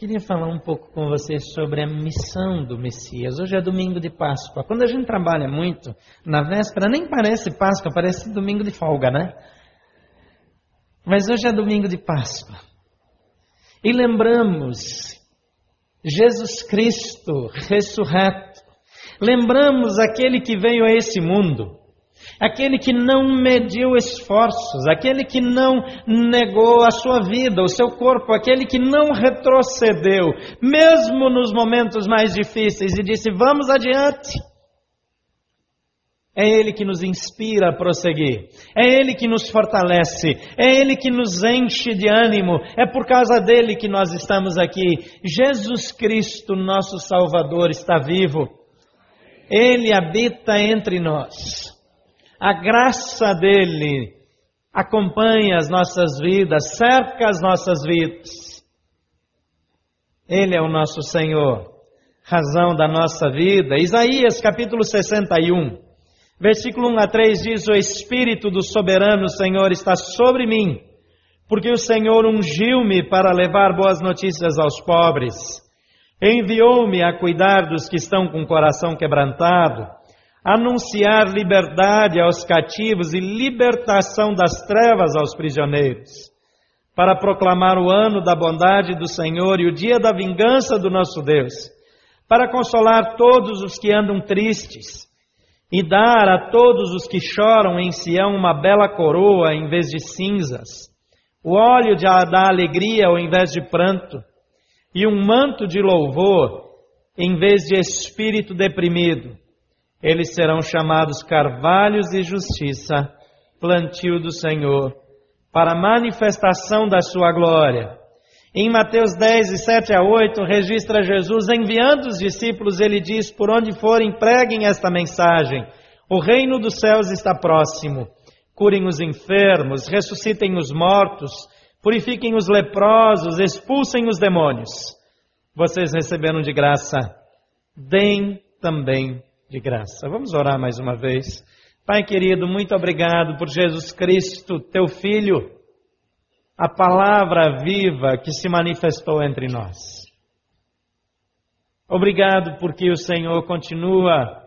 Queria falar um pouco com vocês sobre a missão do Messias. Hoje é domingo de Páscoa. Quando a gente trabalha muito na véspera, nem parece Páscoa, parece domingo de folga, né? Mas hoje é domingo de Páscoa. E lembramos Jesus Cristo ressurreto. Lembramos aquele que veio a esse mundo aquele que não mediu esforços, aquele que não negou a sua vida, o seu corpo, aquele que não retrocedeu, mesmo nos momentos mais difíceis, e disse: Vamos adiante. É Ele que nos inspira a prosseguir, é Ele que nos fortalece, é Ele que nos enche de ânimo, é por causa dele que nós estamos aqui. Jesus Cristo, nosso Salvador, está vivo, Ele habita entre nós. A graça dele acompanha as nossas vidas, cerca as nossas vidas. Ele é o nosso Senhor, razão da nossa vida. Isaías capítulo 61, versículo 1 a 3 diz: O Espírito do soberano Senhor está sobre mim, porque o Senhor ungiu-me para levar boas notícias aos pobres. Enviou-me a cuidar dos que estão com o coração quebrantado anunciar liberdade aos cativos e libertação das trevas aos prisioneiros, para proclamar o ano da bondade do Senhor e o dia da vingança do nosso Deus, para consolar todos os que andam tristes e dar a todos os que choram em Sião uma bela coroa em vez de cinzas, o óleo de, da alegria ao invés de pranto, e um manto de louvor em vez de espírito deprimido eles serão chamados carvalhos de justiça, plantio do Senhor, para manifestação da sua glória. Em Mateus 10, 7 a 8, registra Jesus enviando os discípulos, ele diz: Por onde forem, preguem esta mensagem. O reino dos céus está próximo. Curem os enfermos, ressuscitem os mortos, purifiquem os leprosos, expulsem os demônios. Vocês receberam de graça, deem também de graça. Vamos orar mais uma vez. Pai querido, muito obrigado por Jesus Cristo, teu Filho, a palavra viva que se manifestou entre nós. Obrigado porque o Senhor continua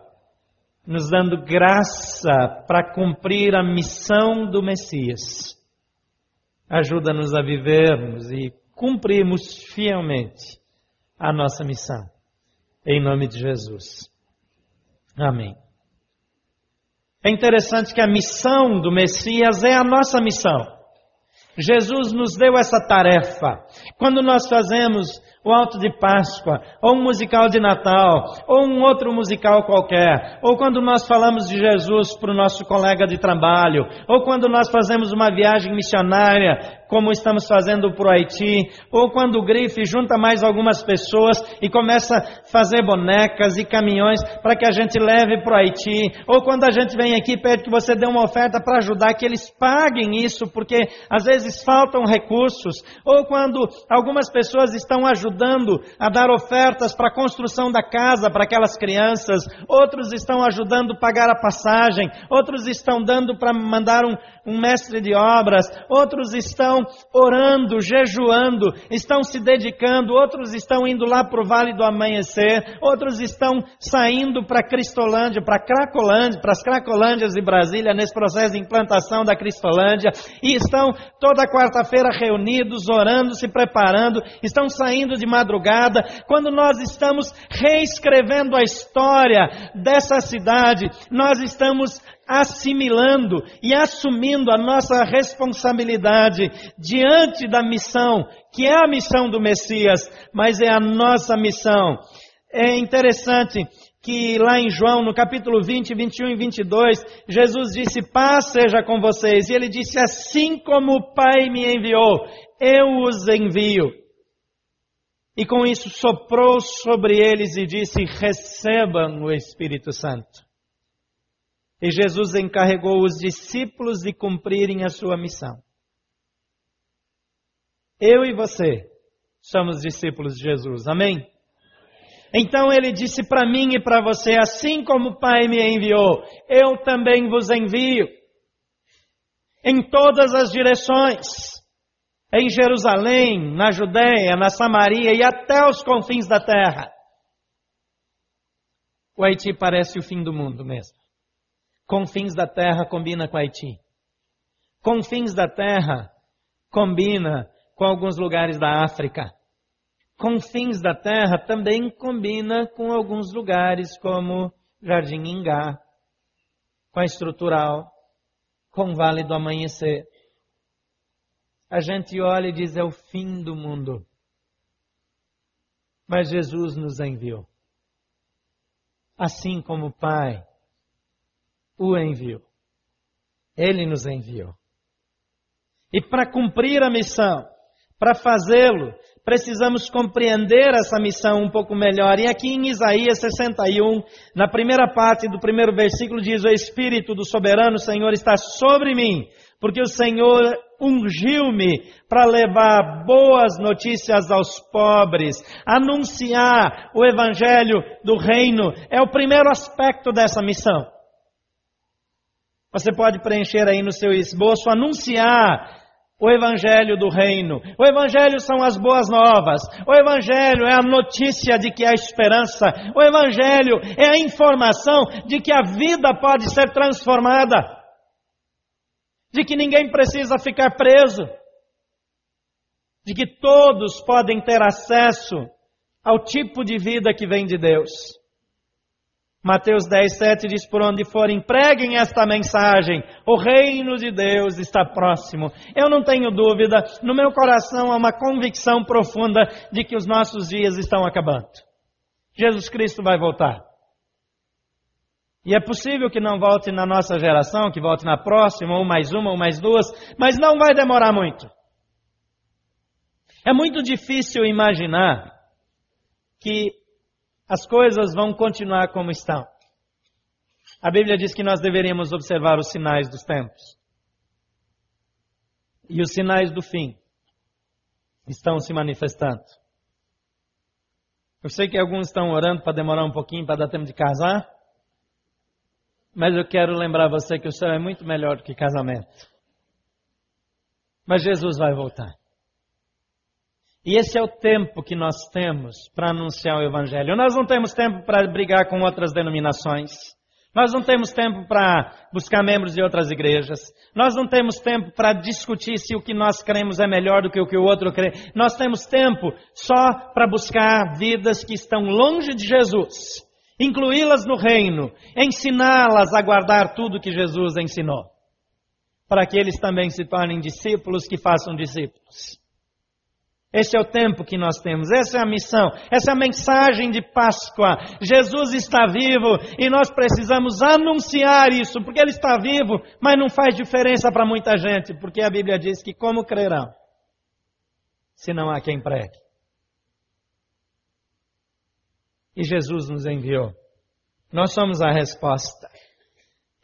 nos dando graça para cumprir a missão do Messias. Ajuda-nos a vivermos e cumprirmos fielmente a nossa missão. Em nome de Jesus. Amém. É interessante que a missão do Messias é a nossa missão. Jesus nos deu essa tarefa. Quando nós fazemos o Alto de Páscoa, ou um musical de Natal, ou um outro musical qualquer, ou quando nós falamos de Jesus para o nosso colega de trabalho, ou quando nós fazemos uma viagem missionária como estamos fazendo para o Haiti, ou quando o Grife junta mais algumas pessoas e começa a fazer bonecas e caminhões para que a gente leve para o Haiti, ou quando a gente vem aqui e pede que você dê uma oferta para ajudar que eles paguem isso, porque às vezes faltam recursos, ou quando algumas pessoas estão ajudando a dar ofertas para a construção da casa para aquelas crianças, outros estão ajudando a pagar a passagem, outros estão dando para mandar um, um mestre de obras, outros estão orando, jejuando, estão se dedicando, outros estão indo lá para o Vale do Amanhecer, outros estão saindo para Cristolândia, para Cracolândia, para as Cracolândias de Brasília, nesse processo de implantação da Cristolândia, e estão toda quarta-feira reunidos, orando, se preparando, estão saindo de madrugada, quando nós estamos reescrevendo a história dessa cidade, nós estamos assimilando e assumindo a nossa responsabilidade diante da missão, que é a missão do Messias, mas é a nossa missão. É interessante que lá em João, no capítulo 20, 21 e 22, Jesus disse: Paz seja com vocês. E ele disse: Assim como o Pai me enviou, eu os envio. E com isso soprou sobre eles e disse: Recebam o Espírito Santo. E Jesus encarregou os discípulos de cumprirem a sua missão. Eu e você somos discípulos de Jesus, amém? Então ele disse para mim e para você: assim como o Pai me enviou, eu também vos envio. Em todas as direções. em Jerusalém, na Judéia, na Samaria e até os confins da terra. O Haiti parece o fim do mundo mesmo. Confins da terra combina com Haiti. Confins da terra combina com alguns lugares da África. Confins da terra também combina com alguns lugares como Jardim Ingá, com a estrutural, com o Vale do Amanhecer a gente olha e diz: é o fim do mundo. Mas Jesus nos enviou. Assim como o Pai o enviou. Ele nos enviou. E para cumprir a missão, para fazê-lo, precisamos compreender essa missão um pouco melhor. E aqui em Isaías 61, na primeira parte do primeiro versículo, diz: O Espírito do soberano Senhor está sobre mim, porque o Senhor ungiu-me para levar boas notícias aos pobres, anunciar o evangelho do reino. É o primeiro aspecto dessa missão. Você pode preencher aí no seu esboço, anunciar o Evangelho do Reino. O Evangelho são as boas novas. O Evangelho é a notícia de que há esperança. O Evangelho é a informação de que a vida pode ser transformada de que ninguém precisa ficar preso, de que todos podem ter acesso ao tipo de vida que vem de Deus. Mateus 10, 7 diz: Por onde forem, preguem esta mensagem: o reino de Deus está próximo. Eu não tenho dúvida, no meu coração há uma convicção profunda de que os nossos dias estão acabando. Jesus Cristo vai voltar. E é possível que não volte na nossa geração, que volte na próxima, ou mais uma, ou mais duas, mas não vai demorar muito. É muito difícil imaginar que as coisas vão continuar como estão. A Bíblia diz que nós deveríamos observar os sinais dos tempos. E os sinais do fim estão se manifestando. Eu sei que alguns estão orando para demorar um pouquinho, para dar tempo de casar. Mas eu quero lembrar você que o céu é muito melhor do que casamento. Mas Jesus vai voltar. E esse é o tempo que nós temos para anunciar o Evangelho. Nós não temos tempo para brigar com outras denominações. Nós não temos tempo para buscar membros de outras igrejas. Nós não temos tempo para discutir se o que nós cremos é melhor do que o que o outro crê. Nós temos tempo só para buscar vidas que estão longe de Jesus incluí-las no reino, ensiná-las a guardar tudo que Jesus ensinou, para que eles também se tornem discípulos que façam discípulos. Esse é o tempo que nós temos, essa é a missão, essa é a mensagem de Páscoa. Jesus está vivo e nós precisamos anunciar isso, porque Ele está vivo, mas não faz diferença para muita gente, porque a Bíblia diz que como crerão, se não há quem pregue. e Jesus nos enviou. Nós somos a resposta.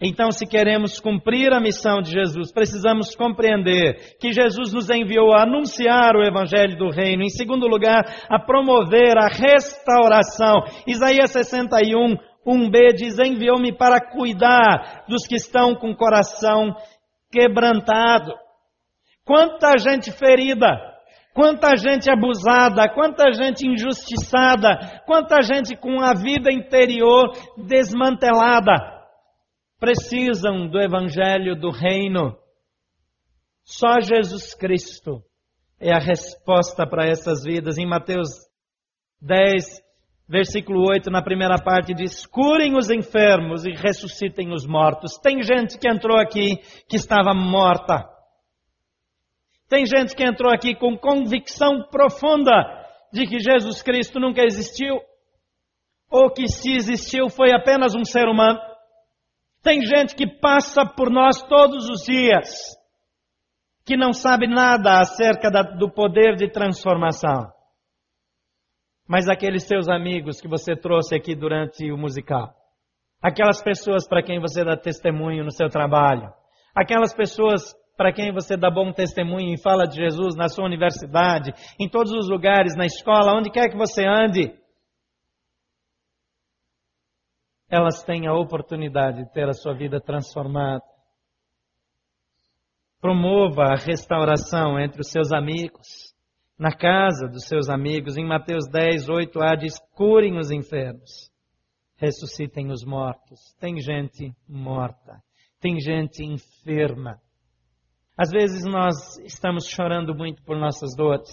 Então, se queremos cumprir a missão de Jesus, precisamos compreender que Jesus nos enviou a anunciar o Evangelho do Reino. Em segundo lugar, a promover a restauração. Isaías 61, 1b diz: Enviou-me para cuidar dos que estão com o coração quebrantado. Quanta gente ferida, Quanta gente abusada, quanta gente injustiçada, quanta gente com a vida interior desmantelada. Precisam do Evangelho do Reino. Só Jesus Cristo é a resposta para essas vidas. Em Mateus 10, versículo 8, na primeira parte, diz: Curem os enfermos e ressuscitem os mortos. Tem gente que entrou aqui que estava morta tem gente que entrou aqui com convicção profunda de que Jesus Cristo nunca existiu, ou que se existiu foi apenas um ser humano. Tem gente que passa por nós todos os dias, que não sabe nada acerca da, do poder de transformação. Mas aqueles seus amigos que você trouxe aqui durante o musical, aquelas pessoas para quem você dá testemunho no seu trabalho, aquelas pessoas para quem você dá bom testemunho e fala de Jesus na sua universidade, em todos os lugares, na escola, onde quer que você ande, elas têm a oportunidade de ter a sua vida transformada. Promova a restauração entre os seus amigos, na casa dos seus amigos. Em Mateus 10, 8a diz: curem os enfermos, ressuscitem os mortos. Tem gente morta, tem gente enferma. Às vezes nós estamos chorando muito por nossas dores.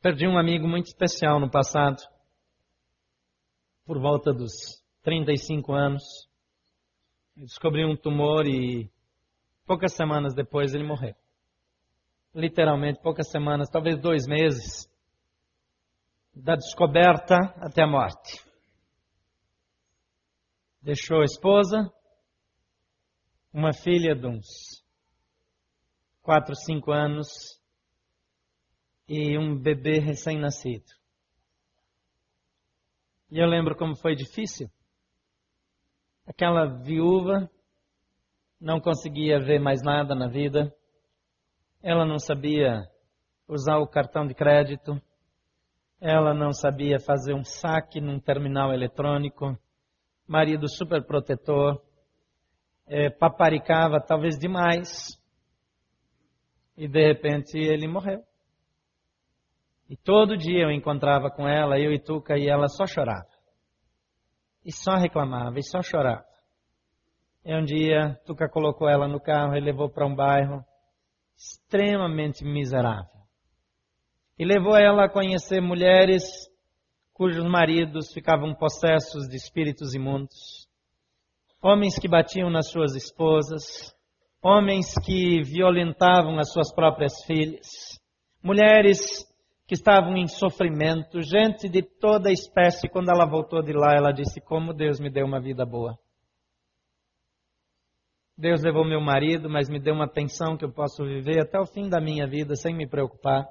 Perdi um amigo muito especial no passado, por volta dos 35 anos. Descobri um tumor e poucas semanas depois ele morreu. Literalmente, poucas semanas, talvez dois meses, da descoberta até a morte. Deixou a esposa, uma filha de uns 4, 5 anos e um bebê recém-nascido. E eu lembro como foi difícil. Aquela viúva não conseguia ver mais nada na vida. Ela não sabia usar o cartão de crédito. Ela não sabia fazer um saque num terminal eletrônico. Marido super protetor. É, paparicava talvez demais. E de repente ele morreu. E todo dia eu encontrava com ela, eu e Tuca, e ela só chorava. E só reclamava, e só chorava. E um dia, Tuca colocou ela no carro e levou para um bairro extremamente miserável. E levou ela a conhecer mulheres cujos maridos ficavam possessos de espíritos imundos. Homens que batiam nas suas esposas, homens que violentavam as suas próprias filhas, mulheres que estavam em sofrimento, gente de toda espécie. Quando ela voltou de lá, ela disse: Como Deus me deu uma vida boa. Deus levou meu marido, mas me deu uma pensão que eu posso viver até o fim da minha vida sem me preocupar.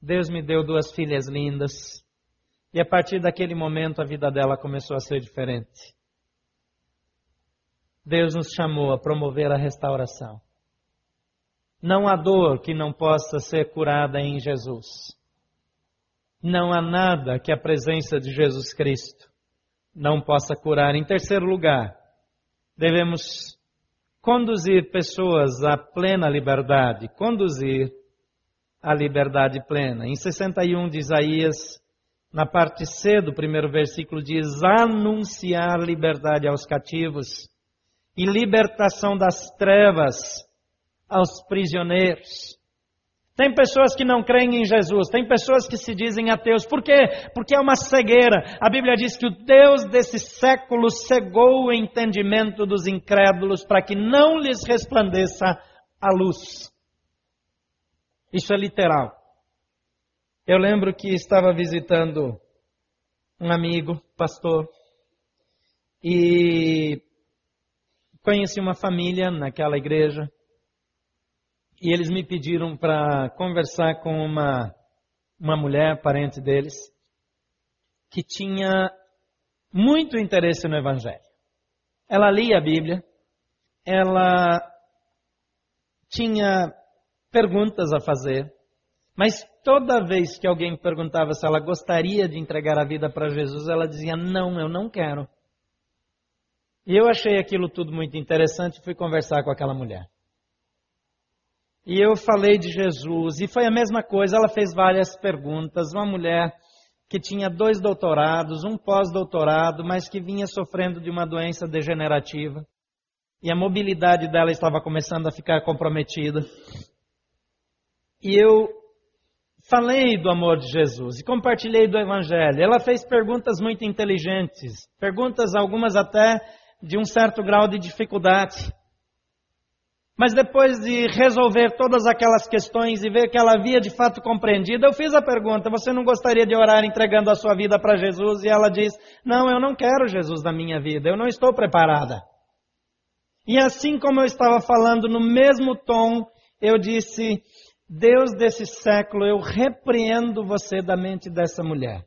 Deus me deu duas filhas lindas. E a partir daquele momento a vida dela começou a ser diferente. Deus nos chamou a promover a restauração. Não há dor que não possa ser curada em Jesus. Não há nada que a presença de Jesus Cristo não possa curar. Em terceiro lugar, devemos conduzir pessoas à plena liberdade, conduzir à liberdade plena. Em 61 de Isaías, na parte C do primeiro versículo, diz: anunciar liberdade aos cativos e libertação das trevas aos prisioneiros. Tem pessoas que não creem em Jesus, tem pessoas que se dizem ateus. Por quê? Porque é uma cegueira. A Bíblia diz que o Deus desse século cegou o entendimento dos incrédulos para que não lhes resplandeça a luz. Isso é literal. Eu lembro que estava visitando um amigo, pastor, e conheci uma família naquela igreja e eles me pediram para conversar com uma, uma mulher, parente deles, que tinha muito interesse no Evangelho. Ela lia a Bíblia, ela tinha perguntas a fazer, mas toda vez que alguém perguntava se ela gostaria de entregar a vida para Jesus, ela dizia: Não, eu não quero. E eu achei aquilo tudo muito interessante e fui conversar com aquela mulher. E eu falei de Jesus, e foi a mesma coisa, ela fez várias perguntas. Uma mulher que tinha dois doutorados, um pós-doutorado, mas que vinha sofrendo de uma doença degenerativa. E a mobilidade dela estava começando a ficar comprometida. E eu falei do amor de Jesus e compartilhei do Evangelho. Ela fez perguntas muito inteligentes, perguntas algumas até de um certo grau de dificuldade. Mas depois de resolver todas aquelas questões e ver que ela havia de fato compreendido, eu fiz a pergunta: você não gostaria de orar entregando a sua vida para Jesus? E ela diz: não, eu não quero Jesus na minha vida, eu não estou preparada. E assim como eu estava falando no mesmo tom, eu disse: Deus desse século, eu repreendo você da mente dessa mulher.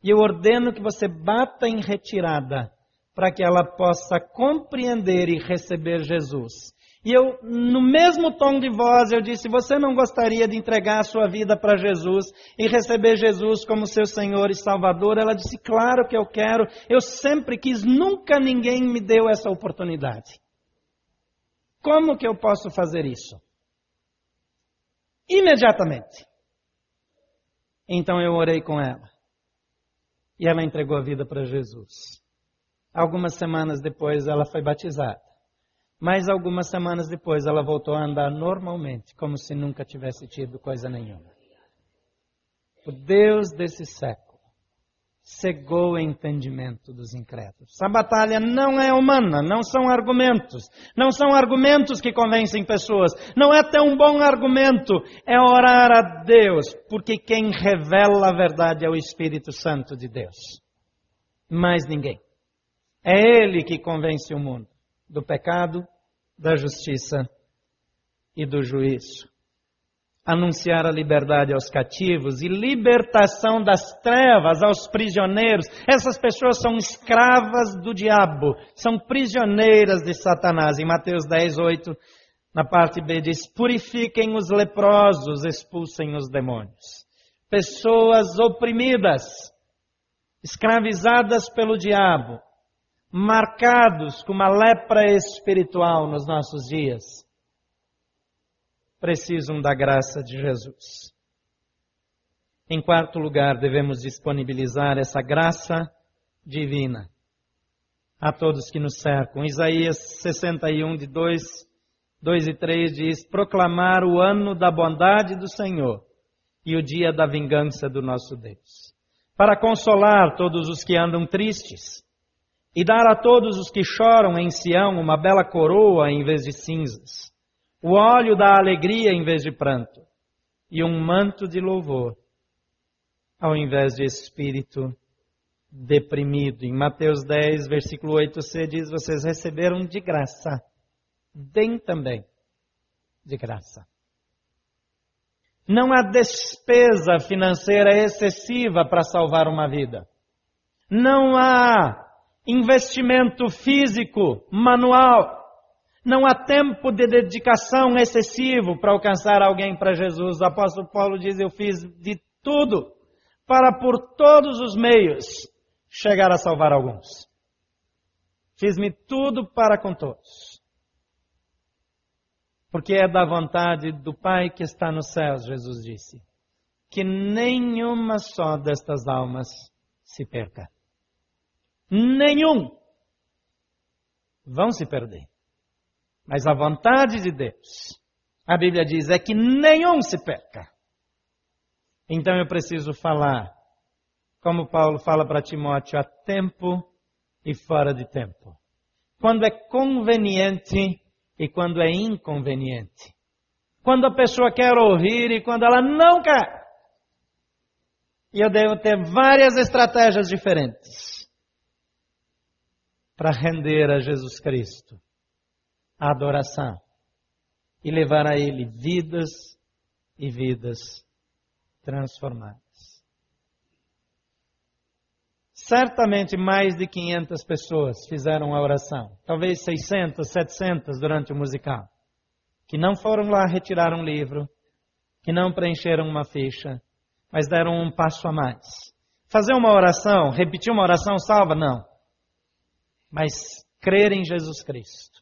E eu ordeno que você bata em retirada para que ela possa compreender e receber Jesus. E eu, no mesmo tom de voz, eu disse: Você não gostaria de entregar a sua vida para Jesus e receber Jesus como seu Senhor e Salvador? Ela disse: Claro que eu quero. Eu sempre quis, nunca ninguém me deu essa oportunidade. Como que eu posso fazer isso? Imediatamente. Então eu orei com ela. E ela entregou a vida para Jesus. Algumas semanas depois ela foi batizada. Mas algumas semanas depois ela voltou a andar normalmente, como se nunca tivesse tido coisa nenhuma. O Deus desse século cegou o entendimento dos incrédulos. A batalha não é humana, não são argumentos, não são argumentos que convencem pessoas, não é tão bom argumento, é orar a Deus, porque quem revela a verdade é o Espírito Santo de Deus. Mais ninguém. É Ele que convence o mundo do pecado, da justiça e do juízo anunciar a liberdade aos cativos e libertação das trevas aos prisioneiros. Essas pessoas são escravas do diabo, são prisioneiras de Satanás. Em Mateus 10, 8, na parte B diz: purifiquem os leprosos, expulsem os demônios. Pessoas oprimidas, escravizadas pelo diabo, marcados com uma lepra espiritual nos nossos dias precisam da graça de Jesus. Em quarto lugar, devemos disponibilizar essa graça divina a todos que nos cercam. Isaías 61, de 2, 2 e 3 diz: Proclamar o ano da bondade do Senhor e o dia da vingança do nosso Deus, para consolar todos os que andam tristes e dar a todos os que choram em Sião uma bela coroa em vez de cinzas o óleo da alegria em vez de pranto, e um manto de louvor, ao invés de espírito deprimido. Em Mateus 10, versículo 8c diz: Vocês receberam de graça, deem também de graça. Não há despesa financeira excessiva para salvar uma vida. Não há investimento físico, manual, não há tempo de dedicação excessivo para alcançar alguém para Jesus. O apóstolo Paulo diz: Eu fiz de tudo para, por todos os meios, chegar a salvar alguns. Fiz-me tudo para com todos. Porque é da vontade do Pai que está nos céus, Jesus disse, que nenhuma só destas almas se perca. Nenhum vão se perder. Mas a vontade de Deus, a Bíblia diz, é que nenhum se perca. Então eu preciso falar, como Paulo fala para Timóteo, a tempo e fora de tempo. Quando é conveniente e quando é inconveniente. Quando a pessoa quer ouvir e quando ela não quer. E eu devo ter várias estratégias diferentes para render a Jesus Cristo a adoração e levar a Ele vidas e vidas transformadas. Certamente mais de 500 pessoas fizeram a oração, talvez 600, 700 durante o musical, que não foram lá retirar um livro, que não preencheram uma ficha, mas deram um passo a mais. Fazer uma oração, repetir uma oração salva? Não. Mas crer em Jesus Cristo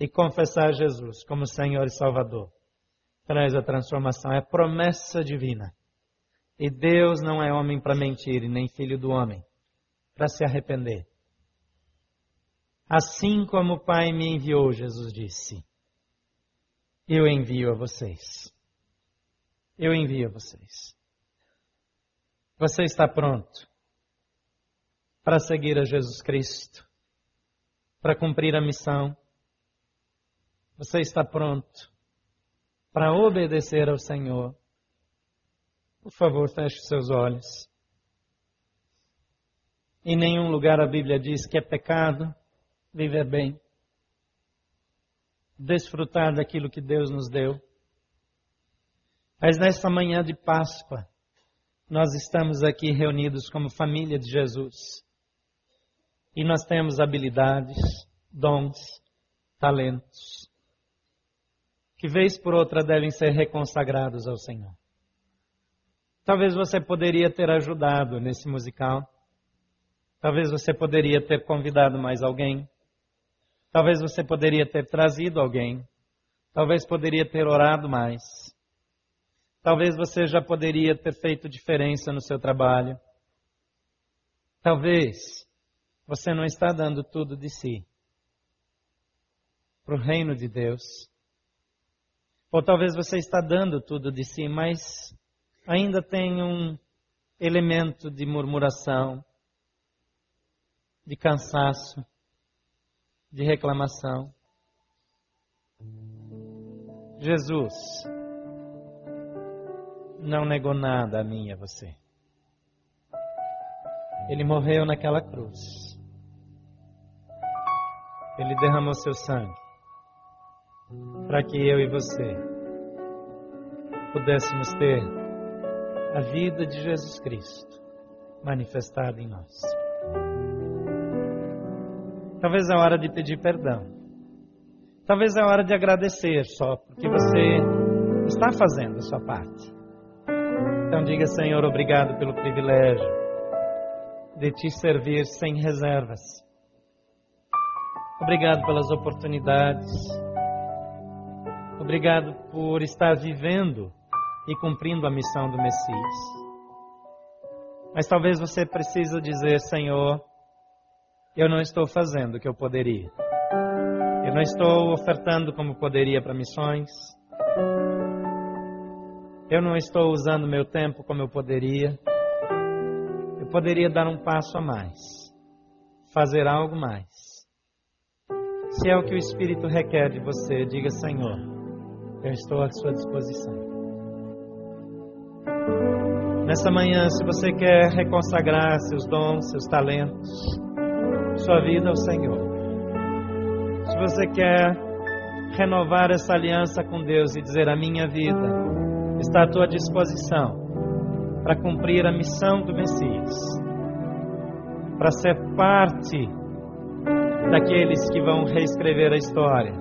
e confessar Jesus como Senhor e Salvador. Traz a transformação, é promessa divina. E Deus não é homem para mentir, nem filho do homem para se arrepender. Assim como o Pai me enviou, Jesus disse, eu envio a vocês. Eu envio a vocês. Você está pronto para seguir a Jesus Cristo, para cumprir a missão, você está pronto para obedecer ao Senhor? Por favor, feche seus olhos. Em nenhum lugar a Bíblia diz que é pecado viver bem, desfrutar daquilo que Deus nos deu. Mas nesta manhã de Páscoa, nós estamos aqui reunidos como família de Jesus. E nós temos habilidades, dons, talentos que vez por outra devem ser reconsagrados ao Senhor. Talvez você poderia ter ajudado nesse musical. Talvez você poderia ter convidado mais alguém. Talvez você poderia ter trazido alguém. Talvez poderia ter orado mais. Talvez você já poderia ter feito diferença no seu trabalho. Talvez você não está dando tudo de si para o reino de Deus. Ou talvez você está dando tudo de si, mas ainda tem um elemento de murmuração, de cansaço, de reclamação. Jesus não negou nada a mim e a você. Ele morreu naquela cruz. Ele derramou seu sangue para que eu e você pudéssemos ter a vida de Jesus Cristo manifestada em nós. Talvez é hora de pedir perdão. Talvez é hora de agradecer só porque você está fazendo a sua parte. Então diga, Senhor, obrigado pelo privilégio de te servir sem reservas. Obrigado pelas oportunidades. Obrigado por estar vivendo e cumprindo a missão do Messias. Mas talvez você precise dizer, Senhor, eu não estou fazendo o que eu poderia. Eu não estou ofertando como poderia para missões. Eu não estou usando meu tempo como eu poderia. Eu poderia dar um passo a mais, fazer algo mais. Se é o que o Espírito requer de você, diga: Senhor, eu estou à sua disposição. Nessa manhã, se você quer reconsagrar seus dons, seus talentos, sua vida ao Senhor, se você quer renovar essa aliança com Deus e dizer: A minha vida está à tua disposição para cumprir a missão do Messias, para ser parte daqueles que vão reescrever a história.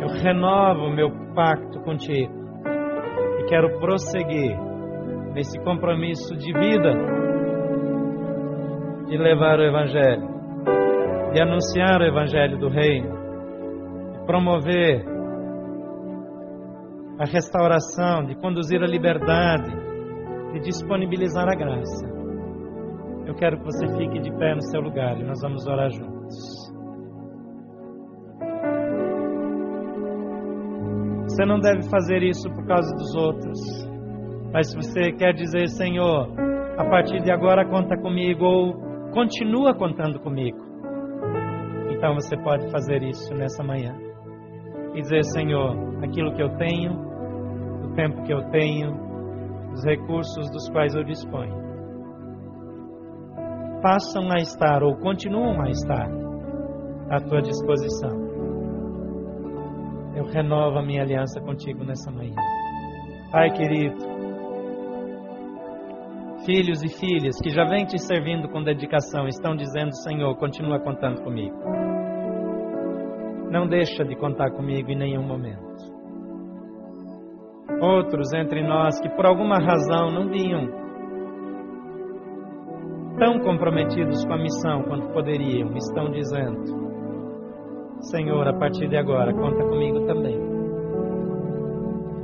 Eu renovo meu pacto contigo e quero prosseguir nesse compromisso de vida de levar o Evangelho, de anunciar o Evangelho do Reino, de promover a restauração, de conduzir a liberdade, de disponibilizar a graça. Eu quero que você fique de pé no seu lugar e nós vamos orar juntos. Você não deve fazer isso por causa dos outros. Mas se você quer dizer, Senhor, a partir de agora conta comigo ou continua contando comigo, então você pode fazer isso nessa manhã e dizer, Senhor, aquilo que eu tenho, o tempo que eu tenho, os recursos dos quais eu disponho, passam a estar ou continuam a estar à tua disposição. Eu renovo a minha aliança contigo nessa manhã. Pai querido, filhos e filhas que já vêm te servindo com dedicação estão dizendo: Senhor, continua contando comigo não deixa de contar comigo em nenhum momento. Outros entre nós que por alguma razão não vinham tão comprometidos com a missão quanto poderiam, estão dizendo: Senhor, a partir de agora, conta comigo também.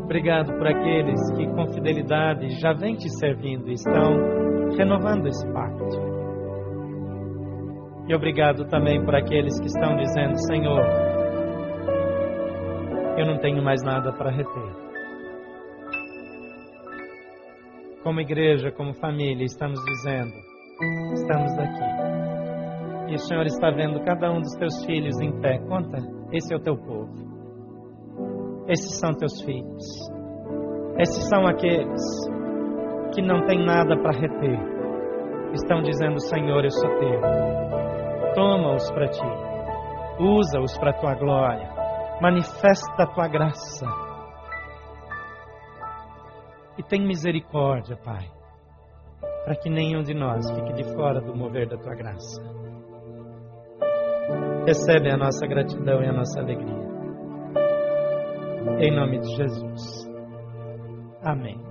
Obrigado por aqueles que com fidelidade já vêm te servindo e estão renovando esse pacto. E obrigado também por aqueles que estão dizendo: Senhor, eu não tenho mais nada para reter. Como igreja, como família, estamos dizendo: estamos aqui. E o Senhor está vendo cada um dos teus filhos em pé. Conta, esse é o teu povo. Esses são teus filhos. Esses são aqueles que não têm nada para reter. Estão dizendo: Senhor, eu sou teu. Toma-os para ti. Usa-os para a tua glória manifesta a tua graça. E tem misericórdia, Pai, para que nenhum de nós fique de fora do mover da tua graça. Recebe a nossa gratidão e a nossa alegria. Em nome de Jesus. Amém.